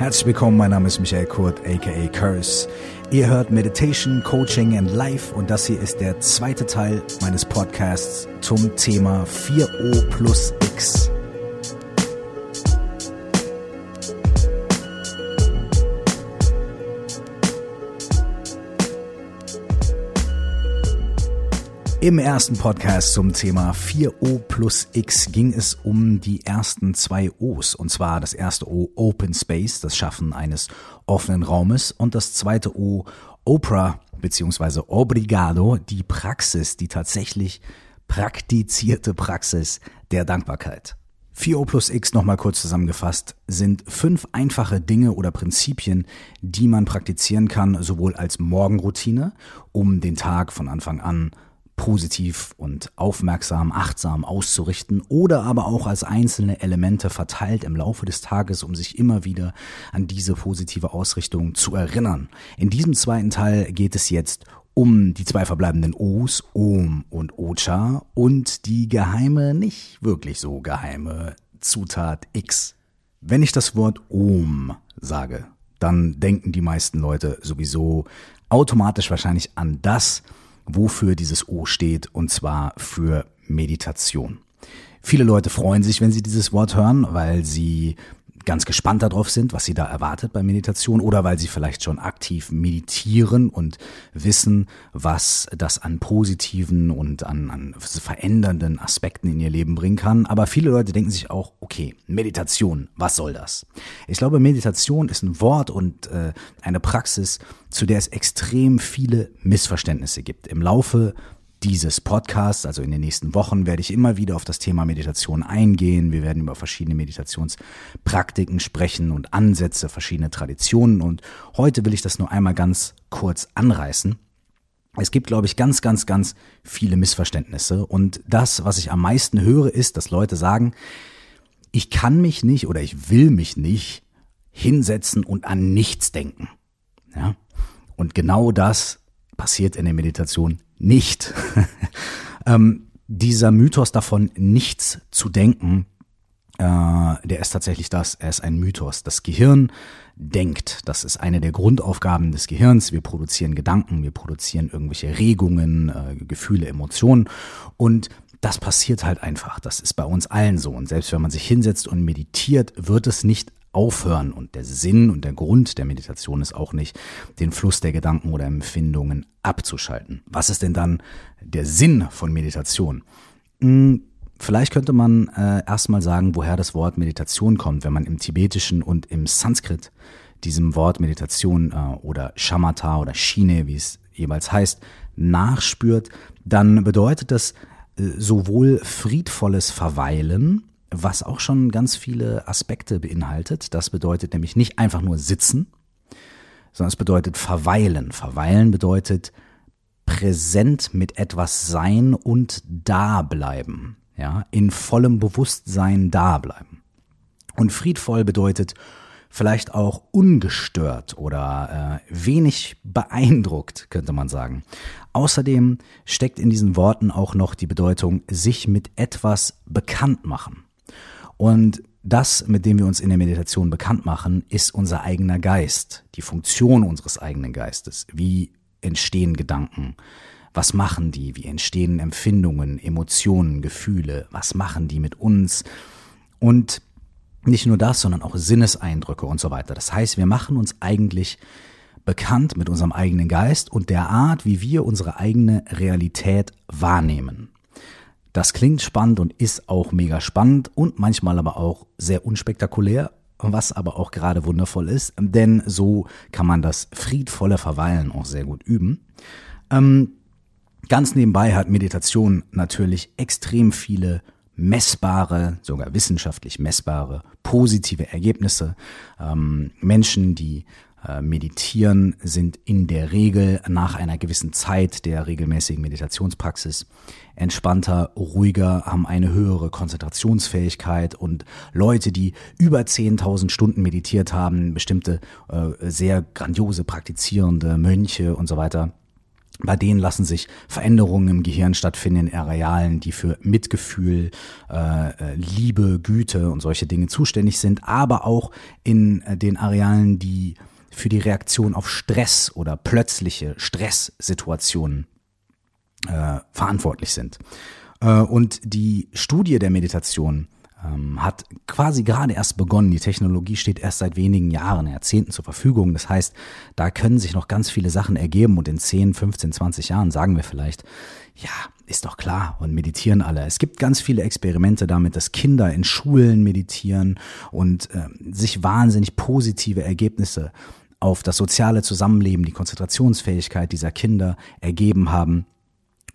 Herzlich willkommen, mein Name ist Michael Kurt, aka Curse. Ihr hört Meditation, Coaching and Life und das hier ist der zweite Teil meines Podcasts zum Thema 4O plus X. Im ersten Podcast zum Thema 4O plus X ging es um die ersten zwei O's. Und zwar das erste O Open Space, das Schaffen eines offenen Raumes. Und das zweite O Oprah bzw. Obrigado, die Praxis, die tatsächlich praktizierte Praxis der Dankbarkeit. 4O plus X nochmal kurz zusammengefasst sind fünf einfache Dinge oder Prinzipien, die man praktizieren kann, sowohl als Morgenroutine, um den Tag von Anfang an positiv und aufmerksam, achtsam auszurichten oder aber auch als einzelne Elemente verteilt im Laufe des Tages, um sich immer wieder an diese positive Ausrichtung zu erinnern. In diesem zweiten Teil geht es jetzt um die zwei verbleibenden O's, Om und Ocha und die geheime, nicht wirklich so geheime Zutat X. Wenn ich das Wort Om sage, dann denken die meisten Leute sowieso automatisch wahrscheinlich an das, wofür dieses O steht, und zwar für Meditation. Viele Leute freuen sich, wenn sie dieses Wort hören, weil sie ganz gespannt darauf sind, was sie da erwartet bei Meditation oder weil sie vielleicht schon aktiv meditieren und wissen, was das an positiven und an, an verändernden Aspekten in ihr Leben bringen kann. Aber viele Leute denken sich auch, okay, Meditation, was soll das? Ich glaube, Meditation ist ein Wort und äh, eine Praxis, zu der es extrem viele Missverständnisse gibt. Im Laufe dieses Podcasts, also in den nächsten Wochen, werde ich immer wieder auf das Thema Meditation eingehen. Wir werden über verschiedene Meditationspraktiken sprechen und Ansätze, verschiedene Traditionen. Und heute will ich das nur einmal ganz kurz anreißen. Es gibt, glaube ich, ganz, ganz, ganz viele Missverständnisse. Und das, was ich am meisten höre, ist, dass Leute sagen, ich kann mich nicht oder ich will mich nicht hinsetzen und an nichts denken. Ja? Und genau das passiert in der Meditation nicht. ähm, dieser Mythos davon, nichts zu denken, äh, der ist tatsächlich das. Er ist ein Mythos. Das Gehirn denkt. Das ist eine der Grundaufgaben des Gehirns. Wir produzieren Gedanken, wir produzieren irgendwelche Regungen, äh, Gefühle, Emotionen. Und das passiert halt einfach. Das ist bei uns allen so. Und selbst wenn man sich hinsetzt und meditiert, wird es nicht aufhören. Und der Sinn und der Grund der Meditation ist auch nicht, den Fluss der Gedanken oder Empfindungen abzuschalten. Was ist denn dann der Sinn von Meditation? Hm, vielleicht könnte man äh, erstmal sagen, woher das Wort Meditation kommt, wenn man im Tibetischen und im Sanskrit diesem Wort Meditation äh, oder Shamatha oder Shine, wie es jeweils heißt, nachspürt, dann bedeutet das äh, sowohl friedvolles Verweilen was auch schon ganz viele Aspekte beinhaltet. Das bedeutet nämlich nicht einfach nur sitzen, sondern es bedeutet verweilen. Verweilen bedeutet präsent mit etwas sein und da bleiben. Ja, in vollem Bewusstsein da bleiben. Und friedvoll bedeutet vielleicht auch ungestört oder äh, wenig beeindruckt, könnte man sagen. Außerdem steckt in diesen Worten auch noch die Bedeutung sich mit etwas bekannt machen. Und das, mit dem wir uns in der Meditation bekannt machen, ist unser eigener Geist, die Funktion unseres eigenen Geistes. Wie entstehen Gedanken? Was machen die? Wie entstehen Empfindungen, Emotionen, Gefühle? Was machen die mit uns? Und nicht nur das, sondern auch Sinneseindrücke und so weiter. Das heißt, wir machen uns eigentlich bekannt mit unserem eigenen Geist und der Art, wie wir unsere eigene Realität wahrnehmen. Das klingt spannend und ist auch mega spannend und manchmal aber auch sehr unspektakulär, was aber auch gerade wundervoll ist, denn so kann man das friedvolle Verweilen auch sehr gut üben. Ähm, ganz nebenbei hat Meditation natürlich extrem viele messbare, sogar wissenschaftlich messbare, positive Ergebnisse. Ähm, Menschen, die meditieren, sind in der Regel nach einer gewissen Zeit der regelmäßigen Meditationspraxis entspannter, ruhiger, haben eine höhere Konzentrationsfähigkeit und Leute, die über 10.000 Stunden meditiert haben, bestimmte äh, sehr grandiose praktizierende Mönche und so weiter, Bei denen lassen sich Veränderungen im Gehirn stattfinden in Arealen, die für Mitgefühl, äh, äh, Liebe, Güte und solche Dinge zuständig sind, aber auch in äh, den Arealen, die für die Reaktion auf Stress oder plötzliche Stresssituationen äh, verantwortlich sind. Äh, und die Studie der Meditation ähm, hat quasi gerade erst begonnen. Die Technologie steht erst seit wenigen Jahren, Jahrzehnten zur Verfügung. Das heißt, da können sich noch ganz viele Sachen ergeben und in 10, 15, 20 Jahren sagen wir vielleicht, ja, ist doch klar und meditieren alle. Es gibt ganz viele Experimente damit, dass Kinder in Schulen meditieren und äh, sich wahnsinnig positive Ergebnisse auf das soziale Zusammenleben, die Konzentrationsfähigkeit dieser Kinder ergeben haben.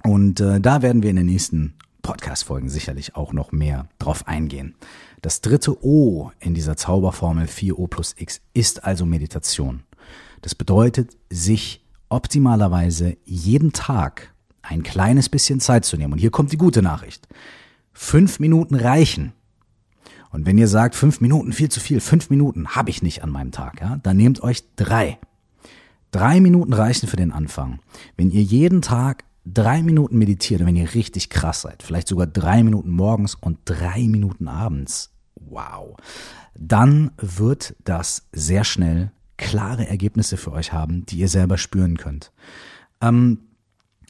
Und äh, da werden wir in den nächsten Podcast-Folgen sicherlich auch noch mehr drauf eingehen. Das dritte O in dieser Zauberformel 4O plus X ist also Meditation. Das bedeutet, sich optimalerweise jeden Tag ein kleines bisschen Zeit zu nehmen. Und hier kommt die gute Nachricht. Fünf Minuten reichen. Und wenn ihr sagt, fünf Minuten viel zu viel, fünf Minuten habe ich nicht an meinem Tag, ja, dann nehmt euch drei. Drei Minuten reichen für den Anfang. Wenn ihr jeden Tag drei Minuten meditiert, wenn ihr richtig krass seid, vielleicht sogar drei Minuten morgens und drei Minuten abends, wow, dann wird das sehr schnell klare Ergebnisse für euch haben, die ihr selber spüren könnt. Ähm,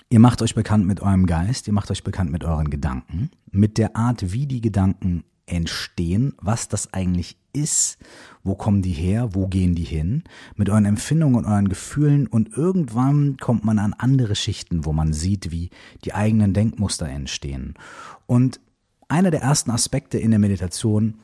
ihr macht euch bekannt mit eurem Geist, ihr macht euch bekannt mit euren Gedanken, mit der Art, wie die Gedanken entstehen, was das eigentlich ist, wo kommen die her, wo gehen die hin, mit euren Empfindungen und euren Gefühlen und irgendwann kommt man an andere Schichten, wo man sieht, wie die eigenen Denkmuster entstehen. Und einer der ersten Aspekte in der Meditation,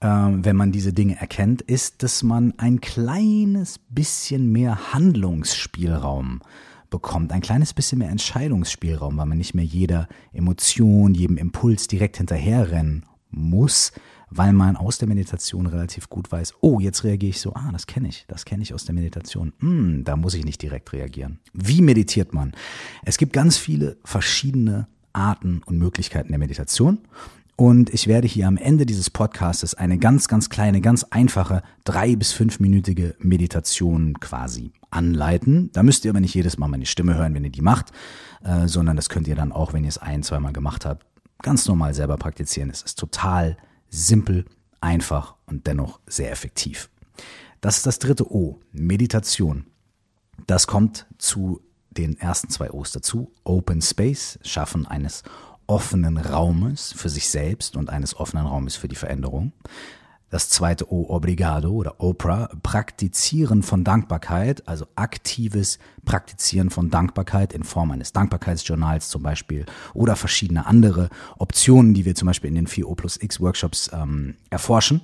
äh, wenn man diese Dinge erkennt, ist, dass man ein kleines bisschen mehr Handlungsspielraum bekommt, ein kleines bisschen mehr Entscheidungsspielraum, weil man nicht mehr jeder Emotion, jedem Impuls direkt hinterherrennen muss, weil man aus der Meditation relativ gut weiß, oh, jetzt reagiere ich so, ah, das kenne ich, das kenne ich aus der Meditation. Hm, da muss ich nicht direkt reagieren. Wie meditiert man? Es gibt ganz viele verschiedene Arten und Möglichkeiten der Meditation. Und ich werde hier am Ende dieses Podcastes eine ganz, ganz kleine, ganz einfache drei- bis fünfminütige Meditation quasi anleiten. Da müsst ihr aber nicht jedes Mal meine Stimme hören, wenn ihr die macht, äh, sondern das könnt ihr dann auch, wenn ihr es ein, zweimal gemacht habt, ganz normal selber praktizieren. Es ist total simpel, einfach und dennoch sehr effektiv. Das ist das dritte O, Meditation. Das kommt zu den ersten zwei O's dazu. Open Space, Schaffen eines offenen Raumes für sich selbst und eines offenen Raumes für die Veränderung. Das zweite O, Obrigado oder Oprah, Praktizieren von Dankbarkeit, also aktives Praktizieren von Dankbarkeit in Form eines Dankbarkeitsjournals zum Beispiel oder verschiedene andere Optionen, die wir zum Beispiel in den 4O plus X Workshops ähm, erforschen.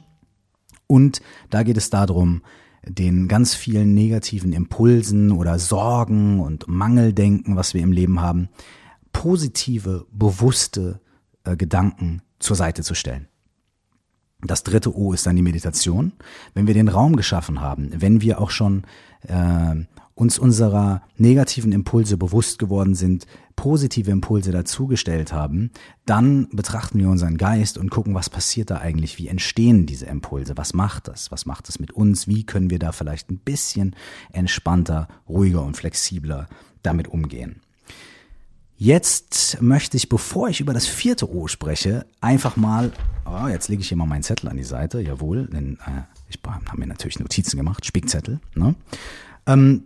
Und da geht es darum, den ganz vielen negativen Impulsen oder Sorgen und Mangeldenken, was wir im Leben haben, positive, bewusste äh, Gedanken zur Seite zu stellen. Das dritte O ist dann die Meditation. Wenn wir den Raum geschaffen haben, wenn wir auch schon äh, uns unserer negativen Impulse bewusst geworden sind, positive Impulse dazugestellt haben, dann betrachten wir unseren Geist und gucken, was passiert da eigentlich, wie entstehen diese Impulse, was macht das, was macht das mit uns, wie können wir da vielleicht ein bisschen entspannter, ruhiger und flexibler damit umgehen. Jetzt möchte ich, bevor ich über das vierte O spreche, einfach mal, oh, jetzt lege ich hier mal meinen Zettel an die Seite, jawohl, denn äh, ich habe mir natürlich Notizen gemacht, Spickzettel. Ne? Ähm,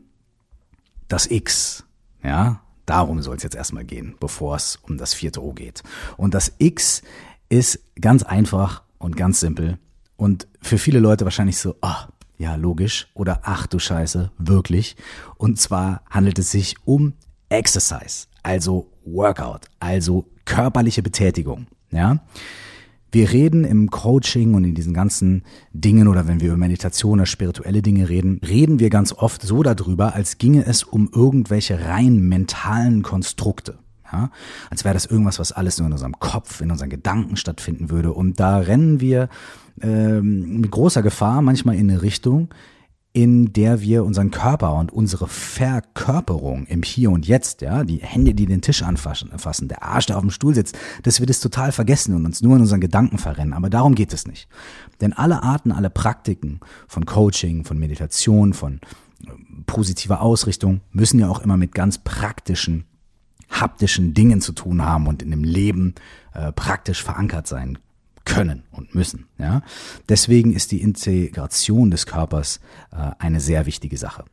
das X, ja, darum soll es jetzt erstmal gehen, bevor es um das vierte O geht. Und das X ist ganz einfach und ganz simpel und für viele Leute wahrscheinlich so, ah, ja, logisch oder ach du Scheiße, wirklich. Und zwar handelt es sich um Exercise, also Workout, also körperliche Betätigung, ja. Wir reden im Coaching und in diesen ganzen Dingen oder wenn wir über Meditation oder spirituelle Dinge reden, reden wir ganz oft so darüber, als ginge es um irgendwelche rein mentalen Konstrukte. Ja, als wäre das irgendwas, was alles nur in unserem Kopf, in unseren Gedanken stattfinden würde. Und da rennen wir ähm, mit großer Gefahr manchmal in eine Richtung, in der wir unseren Körper und unsere Verkörperung im Hier und Jetzt, ja, die Hände, die den Tisch anfassen, der Arsch, der auf dem Stuhl sitzt, dass wir das total vergessen und uns nur in unseren Gedanken verrennen. Aber darum geht es nicht. Denn alle Arten, alle Praktiken von Coaching, von Meditation, von positive Ausrichtung müssen ja auch immer mit ganz praktischen, haptischen Dingen zu tun haben und in dem Leben äh, praktisch verankert sein können und müssen. Ja? Deswegen ist die Integration des Körpers äh, eine sehr wichtige Sache.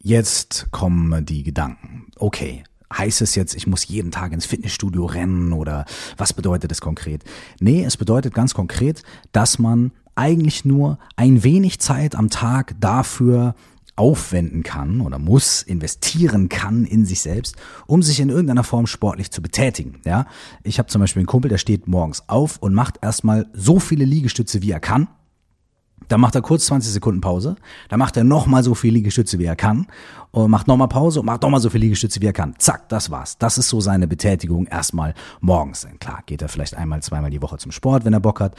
Jetzt kommen die Gedanken. Okay, heißt es jetzt, ich muss jeden Tag ins Fitnessstudio rennen oder was bedeutet das konkret? Nee, es bedeutet ganz konkret, dass man eigentlich nur ein wenig Zeit am Tag dafür aufwenden kann oder muss, investieren kann in sich selbst, um sich in irgendeiner Form sportlich zu betätigen. Ja, ich habe zum Beispiel einen Kumpel, der steht morgens auf und macht erstmal so viele Liegestütze, wie er kann. Dann macht er kurz 20 Sekunden Pause. Dann macht er nochmal so viel Liegestütze, wie er kann. Und macht nochmal Pause und macht nochmal so viel Liegestütze, wie er kann. Zack, das war's. Das ist so seine Betätigung erstmal morgens. Denn klar, geht er vielleicht einmal, zweimal die Woche zum Sport, wenn er Bock hat.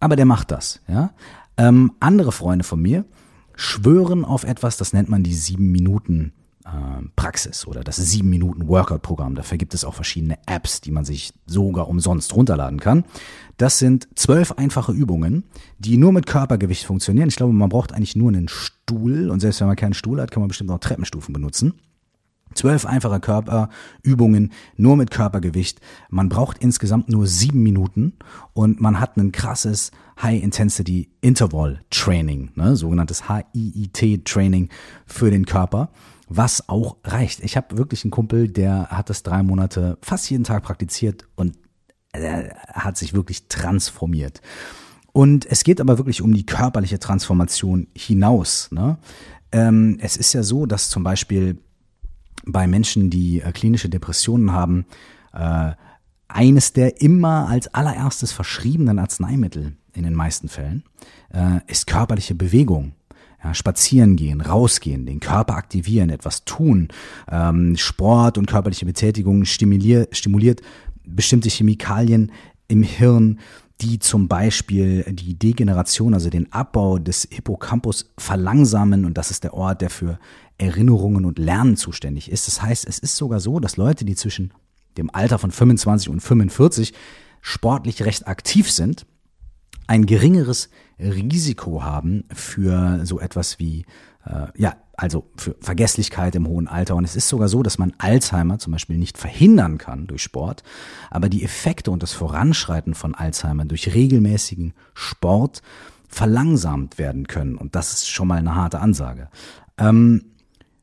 Aber der macht das, ja. Ähm, andere Freunde von mir schwören auf etwas, das nennt man die sieben Minuten äh, Praxis oder das 7 Minuten Workout-Programm. Dafür gibt es auch verschiedene Apps, die man sich sogar umsonst runterladen kann. Das sind zwölf einfache Übungen, die nur mit Körpergewicht funktionieren. Ich glaube, man braucht eigentlich nur einen Stuhl und selbst wenn man keinen Stuhl hat, kann man bestimmt auch Treppenstufen benutzen. Zwölf einfache Körperübungen, nur mit Körpergewicht. Man braucht insgesamt nur sieben Minuten und man hat ein krasses High-Intensity Interval Training, ne, sogenanntes HIIT-Training für den Körper was auch reicht. Ich habe wirklich einen Kumpel, der hat das drei Monate fast jeden Tag praktiziert und hat sich wirklich transformiert. Und es geht aber wirklich um die körperliche Transformation hinaus. Ne? Ähm, es ist ja so, dass zum Beispiel bei Menschen, die äh, klinische Depressionen haben, äh, eines der immer als allererstes verschriebenen Arzneimittel in den meisten Fällen äh, ist körperliche Bewegung. Ja, spazieren gehen, rausgehen, den Körper aktivieren, etwas tun. Ähm, Sport und körperliche Betätigung stimuliert, stimuliert bestimmte Chemikalien im Hirn, die zum Beispiel die Degeneration, also den Abbau des Hippocampus verlangsamen. Und das ist der Ort, der für Erinnerungen und Lernen zuständig ist. Das heißt, es ist sogar so, dass Leute, die zwischen dem Alter von 25 und 45 sportlich recht aktiv sind, ein geringeres Risiko haben für so etwas wie, äh, ja, also für Vergesslichkeit im hohen Alter. Und es ist sogar so, dass man Alzheimer zum Beispiel nicht verhindern kann durch Sport, aber die Effekte und das Voranschreiten von Alzheimer durch regelmäßigen Sport verlangsamt werden können. Und das ist schon mal eine harte Ansage. Ähm,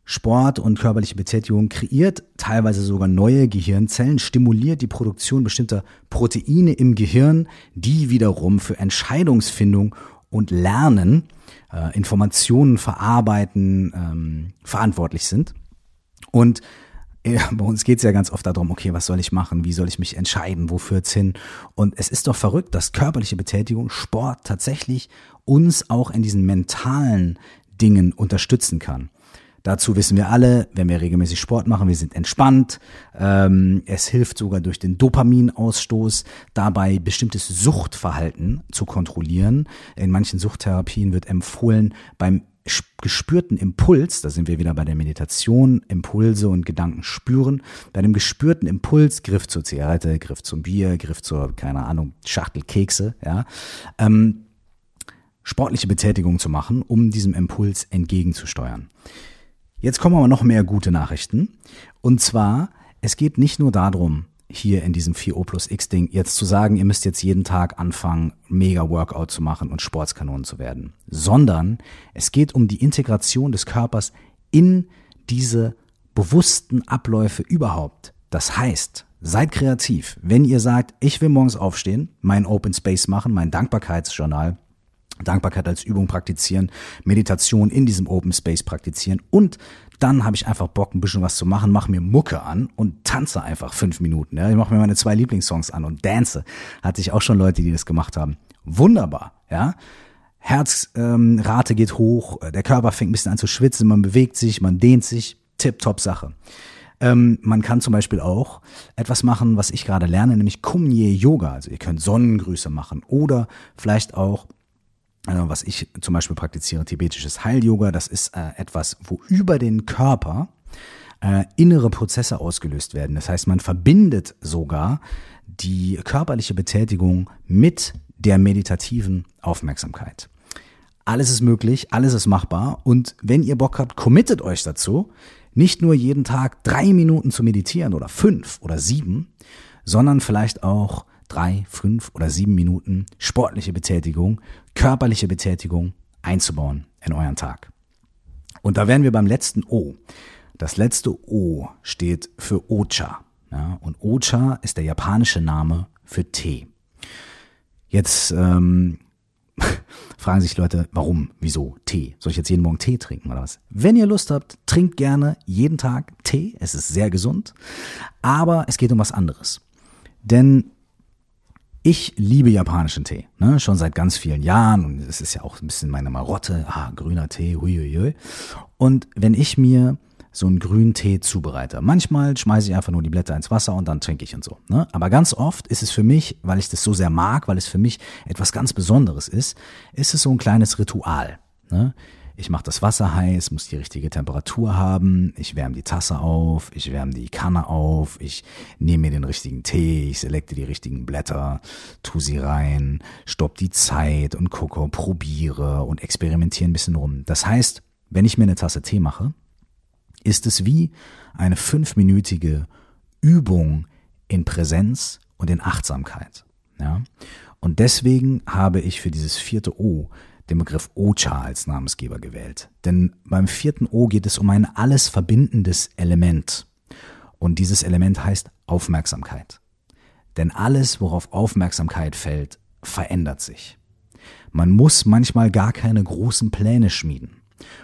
Sport und körperliche Betätigung kreiert teilweise sogar neue Gehirnzellen, stimuliert die Produktion bestimmter Proteine im Gehirn, die wiederum für Entscheidungsfindung und Lernen, äh, Informationen verarbeiten, ähm, verantwortlich sind. Und äh, bei uns geht es ja ganz oft darum, okay, was soll ich machen, wie soll ich mich entscheiden, wo führt's hin? Und es ist doch verrückt, dass körperliche Betätigung, Sport tatsächlich uns auch in diesen mentalen Dingen unterstützen kann. Dazu wissen wir alle, wenn wir regelmäßig Sport machen, wir sind entspannt. Ähm, es hilft sogar durch den Dopaminausstoß dabei, bestimmtes Suchtverhalten zu kontrollieren. In manchen Suchttherapien wird empfohlen, beim gespürten Impuls, da sind wir wieder bei der Meditation, Impulse und Gedanken spüren, bei dem gespürten Impuls, Griff zur Zigarette, Griff zum Bier, Griff zur, keine Ahnung, Schachtel Kekse, ja, ähm, sportliche Betätigung zu machen, um diesem Impuls entgegenzusteuern. Jetzt kommen aber noch mehr gute Nachrichten. Und zwar, es geht nicht nur darum, hier in diesem 4O plus X Ding jetzt zu sagen, ihr müsst jetzt jeden Tag anfangen, mega Workout zu machen und Sportskanonen zu werden, sondern es geht um die Integration des Körpers in diese bewussten Abläufe überhaupt. Das heißt, seid kreativ. Wenn ihr sagt, ich will morgens aufstehen, mein Open Space machen, mein Dankbarkeitsjournal Dankbarkeit als Übung praktizieren, Meditation in diesem Open Space praktizieren und dann habe ich einfach Bock, ein bisschen was zu machen, mache mir Mucke an und tanze einfach fünf Minuten. Ja. Ich mache mir meine zwei Lieblingssongs an und dance. Hatte ich auch schon Leute, die das gemacht haben. Wunderbar, ja. Herzrate ähm, geht hoch, der Körper fängt ein bisschen an zu schwitzen, man bewegt sich, man dehnt sich. Tip-top Sache. Ähm, man kann zum Beispiel auch etwas machen, was ich gerade lerne, nämlich Kumye Yoga. Also ihr könnt Sonnengrüße machen oder vielleicht auch äh, was ich zum Beispiel praktiziere, tibetisches Heil-Yoga, das ist äh, etwas, wo über den Körper äh, innere Prozesse ausgelöst werden. Das heißt, man verbindet sogar die körperliche Betätigung mit der meditativen Aufmerksamkeit. Alles ist möglich, alles ist machbar. Und wenn ihr Bock habt, committet euch dazu, nicht nur jeden Tag drei Minuten zu meditieren oder fünf oder sieben, sondern vielleicht auch drei, fünf oder sieben Minuten sportliche Betätigung, körperliche Betätigung einzubauen in euren Tag. Und da wären wir beim letzten O. Das letzte O steht für Ocha. Ja, und Ocha ist der japanische Name für Tee. Jetzt ähm, fragen sich Leute, warum, wieso Tee? Soll ich jetzt jeden Morgen Tee trinken oder was? Wenn ihr Lust habt, trinkt gerne jeden Tag Tee. Es ist sehr gesund. Aber es geht um was anderes. Denn ich liebe japanischen Tee, ne? schon seit ganz vielen Jahren und es ist ja auch ein bisschen meine Marotte, ah, grüner Tee, huiuiui. Und wenn ich mir so einen grünen Tee zubereite. Manchmal schmeiße ich einfach nur die Blätter ins Wasser und dann trinke ich und so. Ne? Aber ganz oft ist es für mich, weil ich das so sehr mag, weil es für mich etwas ganz Besonderes ist, ist es so ein kleines Ritual. Ne? Ich mache das Wasser heiß, muss die richtige Temperatur haben, ich wärme die Tasse auf, ich wärme die Kanne auf, ich nehme mir den richtigen Tee, ich selekte die richtigen Blätter, tu sie rein, stopp die Zeit und gucke, probiere und experimentiere ein bisschen rum. Das heißt, wenn ich mir eine Tasse Tee mache, ist es wie eine fünfminütige Übung in Präsenz und in Achtsamkeit. Ja? Und deswegen habe ich für dieses vierte O den Begriff Ocha als Namensgeber gewählt. Denn beim vierten O geht es um ein alles verbindendes Element. Und dieses Element heißt Aufmerksamkeit. Denn alles, worauf Aufmerksamkeit fällt, verändert sich. Man muss manchmal gar keine großen Pläne schmieden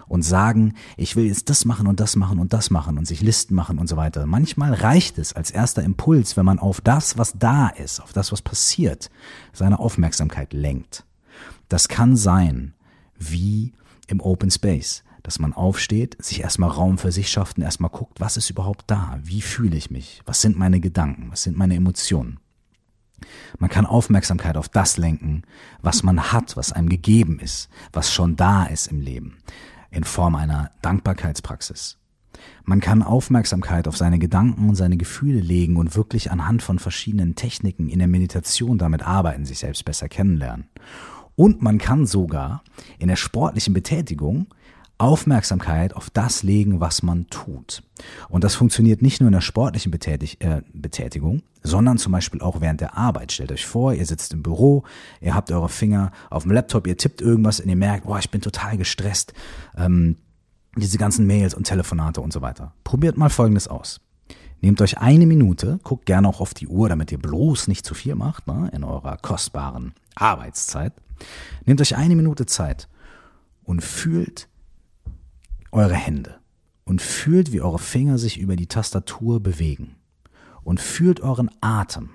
und sagen, ich will jetzt das machen und das machen und das machen und sich Listen machen und so weiter. Manchmal reicht es als erster Impuls, wenn man auf das, was da ist, auf das, was passiert, seine Aufmerksamkeit lenkt. Das kann sein, wie im Open Space, dass man aufsteht, sich erstmal Raum für sich schafft und erstmal guckt, was ist überhaupt da? Wie fühle ich mich? Was sind meine Gedanken? Was sind meine Emotionen? Man kann Aufmerksamkeit auf das lenken, was man hat, was einem gegeben ist, was schon da ist im Leben, in Form einer Dankbarkeitspraxis. Man kann Aufmerksamkeit auf seine Gedanken und seine Gefühle legen und wirklich anhand von verschiedenen Techniken in der Meditation damit arbeiten, sich selbst besser kennenlernen. Und man kann sogar in der sportlichen Betätigung Aufmerksamkeit auf das legen, was man tut. Und das funktioniert nicht nur in der sportlichen Betätig äh, Betätigung, sondern zum Beispiel auch während der Arbeit. Stellt euch vor, ihr sitzt im Büro, ihr habt eure Finger auf dem Laptop, ihr tippt irgendwas und ihr merkt, boah, ich bin total gestresst. Ähm, diese ganzen Mails und Telefonate und so weiter. Probiert mal Folgendes aus. Nehmt euch eine Minute, guckt gerne auch auf die Uhr, damit ihr bloß nicht zu viel macht ne, in eurer kostbaren Arbeitszeit. Nehmt euch eine Minute Zeit und fühlt eure Hände und fühlt, wie eure Finger sich über die Tastatur bewegen. Und fühlt euren Atem.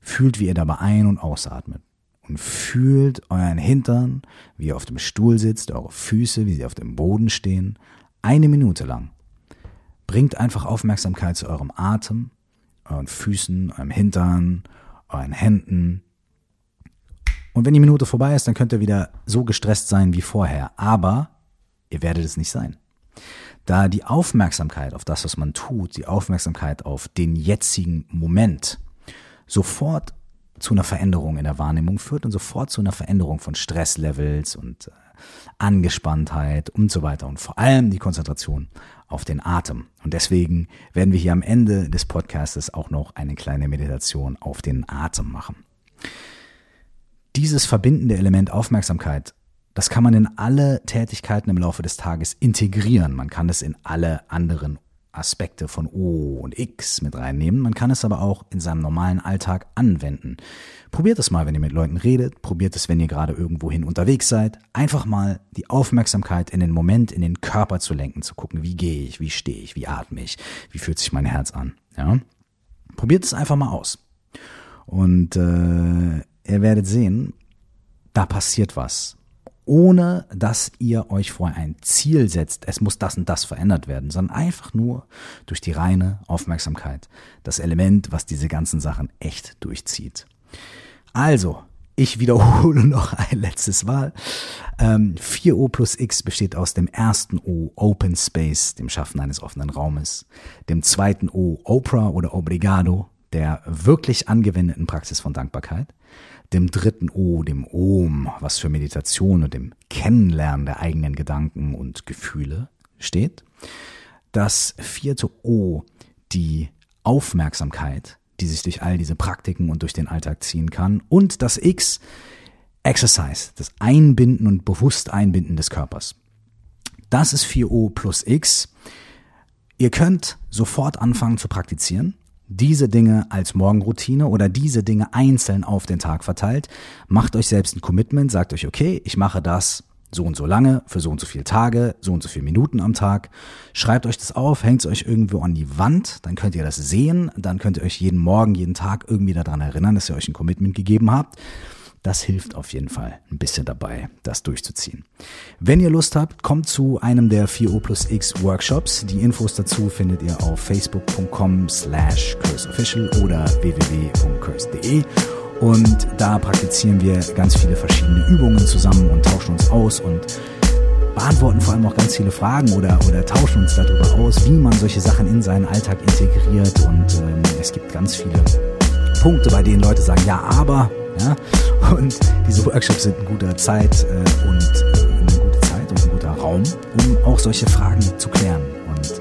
Fühlt, wie ihr dabei ein- und ausatmet. Und fühlt euren Hintern, wie ihr auf dem Stuhl sitzt, eure Füße, wie sie auf dem Boden stehen. Eine Minute lang. Bringt einfach Aufmerksamkeit zu eurem Atem, euren Füßen, eurem Hintern, euren Händen. Und wenn die Minute vorbei ist, dann könnt ihr wieder so gestresst sein wie vorher. Aber ihr werdet es nicht sein. Da die Aufmerksamkeit auf das, was man tut, die Aufmerksamkeit auf den jetzigen Moment sofort zu einer Veränderung in der Wahrnehmung führt und sofort zu einer Veränderung von Stresslevels und äh, Angespanntheit und so weiter und vor allem die Konzentration auf den Atem. Und deswegen werden wir hier am Ende des Podcastes auch noch eine kleine Meditation auf den Atem machen. Dieses verbindende Element Aufmerksamkeit das kann man in alle Tätigkeiten im Laufe des Tages integrieren. Man kann es in alle anderen Aspekte von O und X mit reinnehmen. Man kann es aber auch in seinem normalen Alltag anwenden. Probiert es mal, wenn ihr mit Leuten redet. Probiert es, wenn ihr gerade irgendwohin unterwegs seid. Einfach mal die Aufmerksamkeit in den Moment, in den Körper zu lenken, zu gucken, wie gehe ich, wie stehe ich, wie atme ich, wie fühlt sich mein Herz an. Ja? Probiert es einfach mal aus. Und äh, ihr werdet sehen, da passiert was ohne dass ihr euch vorher ein Ziel setzt, es muss das und das verändert werden, sondern einfach nur durch die reine Aufmerksamkeit. Das Element, was diese ganzen Sachen echt durchzieht. Also, ich wiederhole noch ein letztes Mal. Ähm, 4O plus X besteht aus dem ersten O, Open Space, dem Schaffen eines offenen Raumes, dem zweiten O, Oprah oder Obrigado, der wirklich angewendeten Praxis von Dankbarkeit, dem dritten O, dem Om, was für Meditation und dem Kennenlernen der eigenen Gedanken und Gefühle steht. Das vierte O, die Aufmerksamkeit, die sich durch all diese Praktiken und durch den Alltag ziehen kann. Und das X, Exercise, das Einbinden und bewusst Einbinden des Körpers. Das ist 4O plus X. Ihr könnt sofort anfangen zu praktizieren. Diese Dinge als Morgenroutine oder diese Dinge einzeln auf den Tag verteilt. Macht euch selbst ein Commitment, sagt euch, okay, ich mache das so und so lange, für so und so viele Tage, so und so viele Minuten am Tag. Schreibt euch das auf, hängt es euch irgendwo an die Wand, dann könnt ihr das sehen, dann könnt ihr euch jeden Morgen, jeden Tag irgendwie daran erinnern, dass ihr euch ein Commitment gegeben habt. Das hilft auf jeden Fall ein bisschen dabei, das durchzuziehen. Wenn ihr Lust habt, kommt zu einem der 4O plus X Workshops. Die Infos dazu findet ihr auf facebook.com slash curseofficial oder www.curse.de. Und da praktizieren wir ganz viele verschiedene Übungen zusammen und tauschen uns aus und beantworten vor allem auch ganz viele Fragen oder, oder tauschen uns darüber aus, wie man solche Sachen in seinen Alltag integriert. Und ähm, es gibt ganz viele Punkte, bei denen Leute sagen, ja, aber, ja. Und diese Workshops sind ein guter Zeit äh, und äh, eine gute Zeit und ein guter Raum, um auch solche Fragen zu klären. Und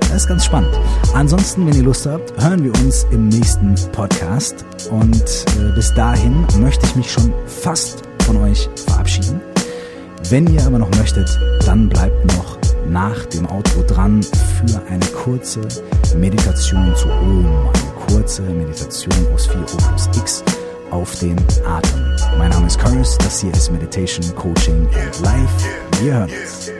das ist ganz spannend. Ansonsten, wenn ihr Lust habt, hören wir uns im nächsten Podcast. Und äh, bis dahin möchte ich mich schon fast von euch verabschieden. Wenn ihr aber noch möchtet, dann bleibt noch nach dem Outro dran für eine kurze Meditation zu Om. Eine kurze Meditation aus 4 O plus X auf den Atem. Mein Name ist Curtis, das hier ist Meditation, Coaching and Life. Wir hören uns.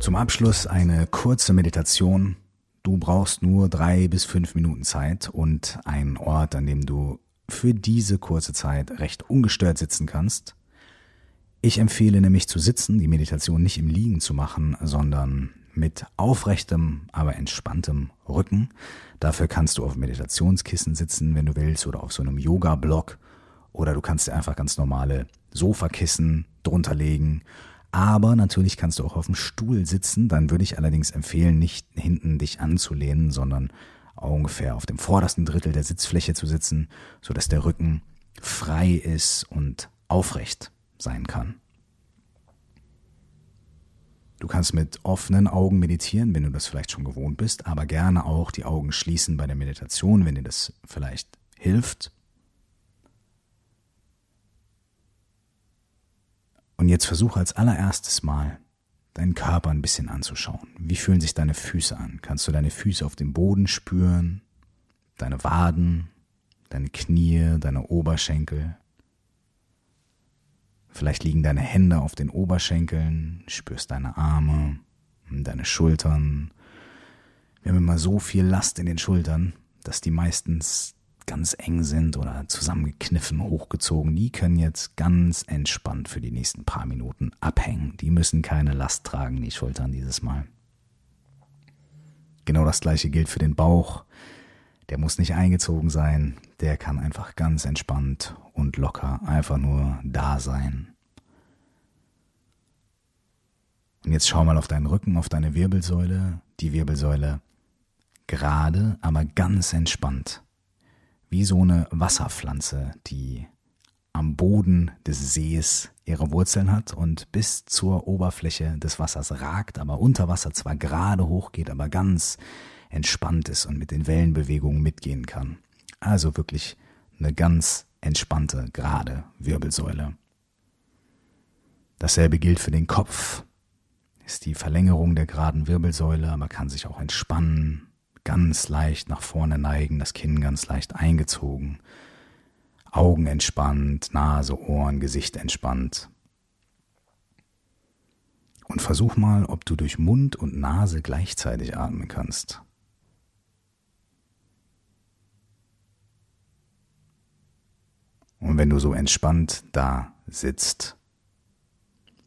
Zum Abschluss eine kurze Meditation. Du brauchst nur drei bis fünf Minuten Zeit und einen Ort, an dem du für diese kurze Zeit recht ungestört sitzen kannst. Ich empfehle nämlich zu sitzen, die Meditation nicht im Liegen zu machen, sondern mit aufrechtem, aber entspanntem Rücken. Dafür kannst du auf Meditationskissen sitzen, wenn du willst, oder auf so einem Yoga-Block. Oder du kannst dir einfach ganz normale Sofakissen drunter legen. Aber natürlich kannst du auch auf dem Stuhl sitzen. Dann würde ich allerdings empfehlen, nicht hinten dich anzulehnen, sondern ungefähr auf dem vordersten Drittel der Sitzfläche zu sitzen, so dass der Rücken frei ist und aufrecht sein kann. Du kannst mit offenen Augen meditieren, wenn du das vielleicht schon gewohnt bist, aber gerne auch die Augen schließen bei der Meditation, wenn dir das vielleicht hilft. Und jetzt versuche als allererstes Mal deinen Körper ein bisschen anzuschauen. Wie fühlen sich deine Füße an? Kannst du deine Füße auf dem Boden spüren? Deine Waden, deine Knie, deine Oberschenkel? Vielleicht liegen deine Hände auf den Oberschenkeln, spürst deine Arme, deine Schultern. Wir haben immer so viel Last in den Schultern, dass die meistens ganz eng sind oder zusammengekniffen, hochgezogen, die können jetzt ganz entspannt für die nächsten paar Minuten abhängen. Die müssen keine Last tragen, die Schultern dieses Mal. Genau das gleiche gilt für den Bauch. Der muss nicht eingezogen sein, der kann einfach ganz entspannt und locker einfach nur da sein. Und jetzt schau mal auf deinen Rücken, auf deine Wirbelsäule, die Wirbelsäule gerade, aber ganz entspannt wie so eine Wasserpflanze, die am Boden des Sees ihre Wurzeln hat und bis zur Oberfläche des Wassers ragt, aber unter Wasser zwar gerade hochgeht, aber ganz entspannt ist und mit den Wellenbewegungen mitgehen kann. Also wirklich eine ganz entspannte, gerade Wirbelsäule. Dasselbe gilt für den Kopf. Ist die Verlängerung der geraden Wirbelsäule, aber kann sich auch entspannen, ganz leicht nach vorne neigen, das Kinn ganz leicht eingezogen, Augen entspannt, Nase, Ohren, Gesicht entspannt. Und versuch mal, ob du durch Mund und Nase gleichzeitig atmen kannst. Und wenn du so entspannt da sitzt,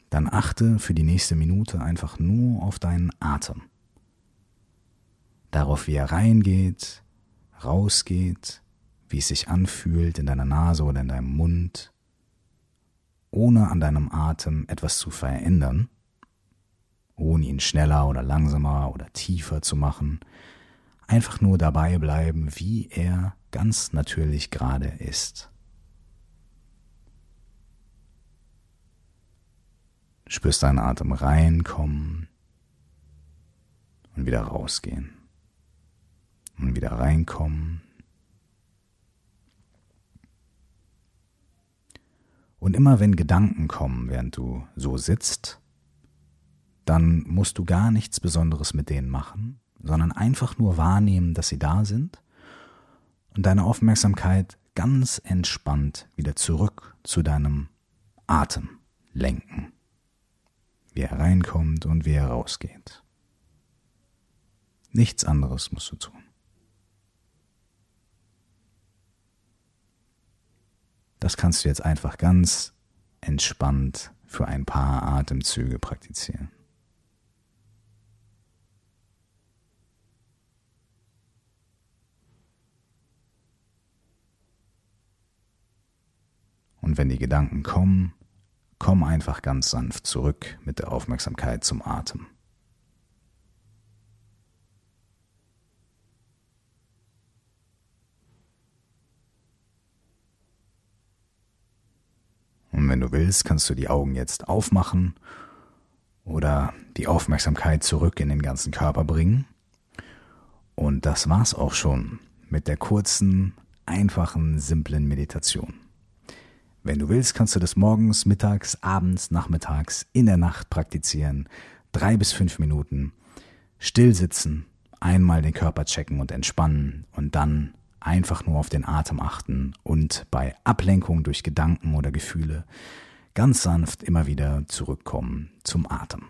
dann achte für die nächste Minute einfach nur auf deinen Atem darauf, wie er reingeht, rausgeht, wie es sich anfühlt in deiner Nase oder in deinem Mund. ohne an deinem Atem etwas zu verändern, ohne ihn schneller oder langsamer oder tiefer zu machen, einfach nur dabei bleiben, wie er ganz natürlich gerade ist. spürst deinen Atem reinkommen und wieder rausgehen und wieder reinkommen. Und immer wenn Gedanken kommen, während du so sitzt, dann musst du gar nichts Besonderes mit denen machen, sondern einfach nur wahrnehmen, dass sie da sind und deine Aufmerksamkeit ganz entspannt wieder zurück zu deinem Atem lenken wie er reinkommt und wie er rausgeht. Nichts anderes musst du tun. Das kannst du jetzt einfach ganz entspannt für ein paar Atemzüge praktizieren. Und wenn die Gedanken kommen, Komm einfach ganz sanft zurück mit der Aufmerksamkeit zum Atem. Und du willst, kannst du die Augen jetzt aufmachen oder die Aufmerksamkeit zurück in den ganzen Körper bringen. Und das war's auch schon mit der kurzen, einfachen, simplen Meditation. Wenn du willst, kannst du das morgens, mittags, abends, nachmittags, in der Nacht praktizieren. Drei bis fünf Minuten. Still sitzen, einmal den Körper checken und entspannen und dann einfach nur auf den Atem achten und bei Ablenkung durch Gedanken oder Gefühle ganz sanft immer wieder zurückkommen zum Atem.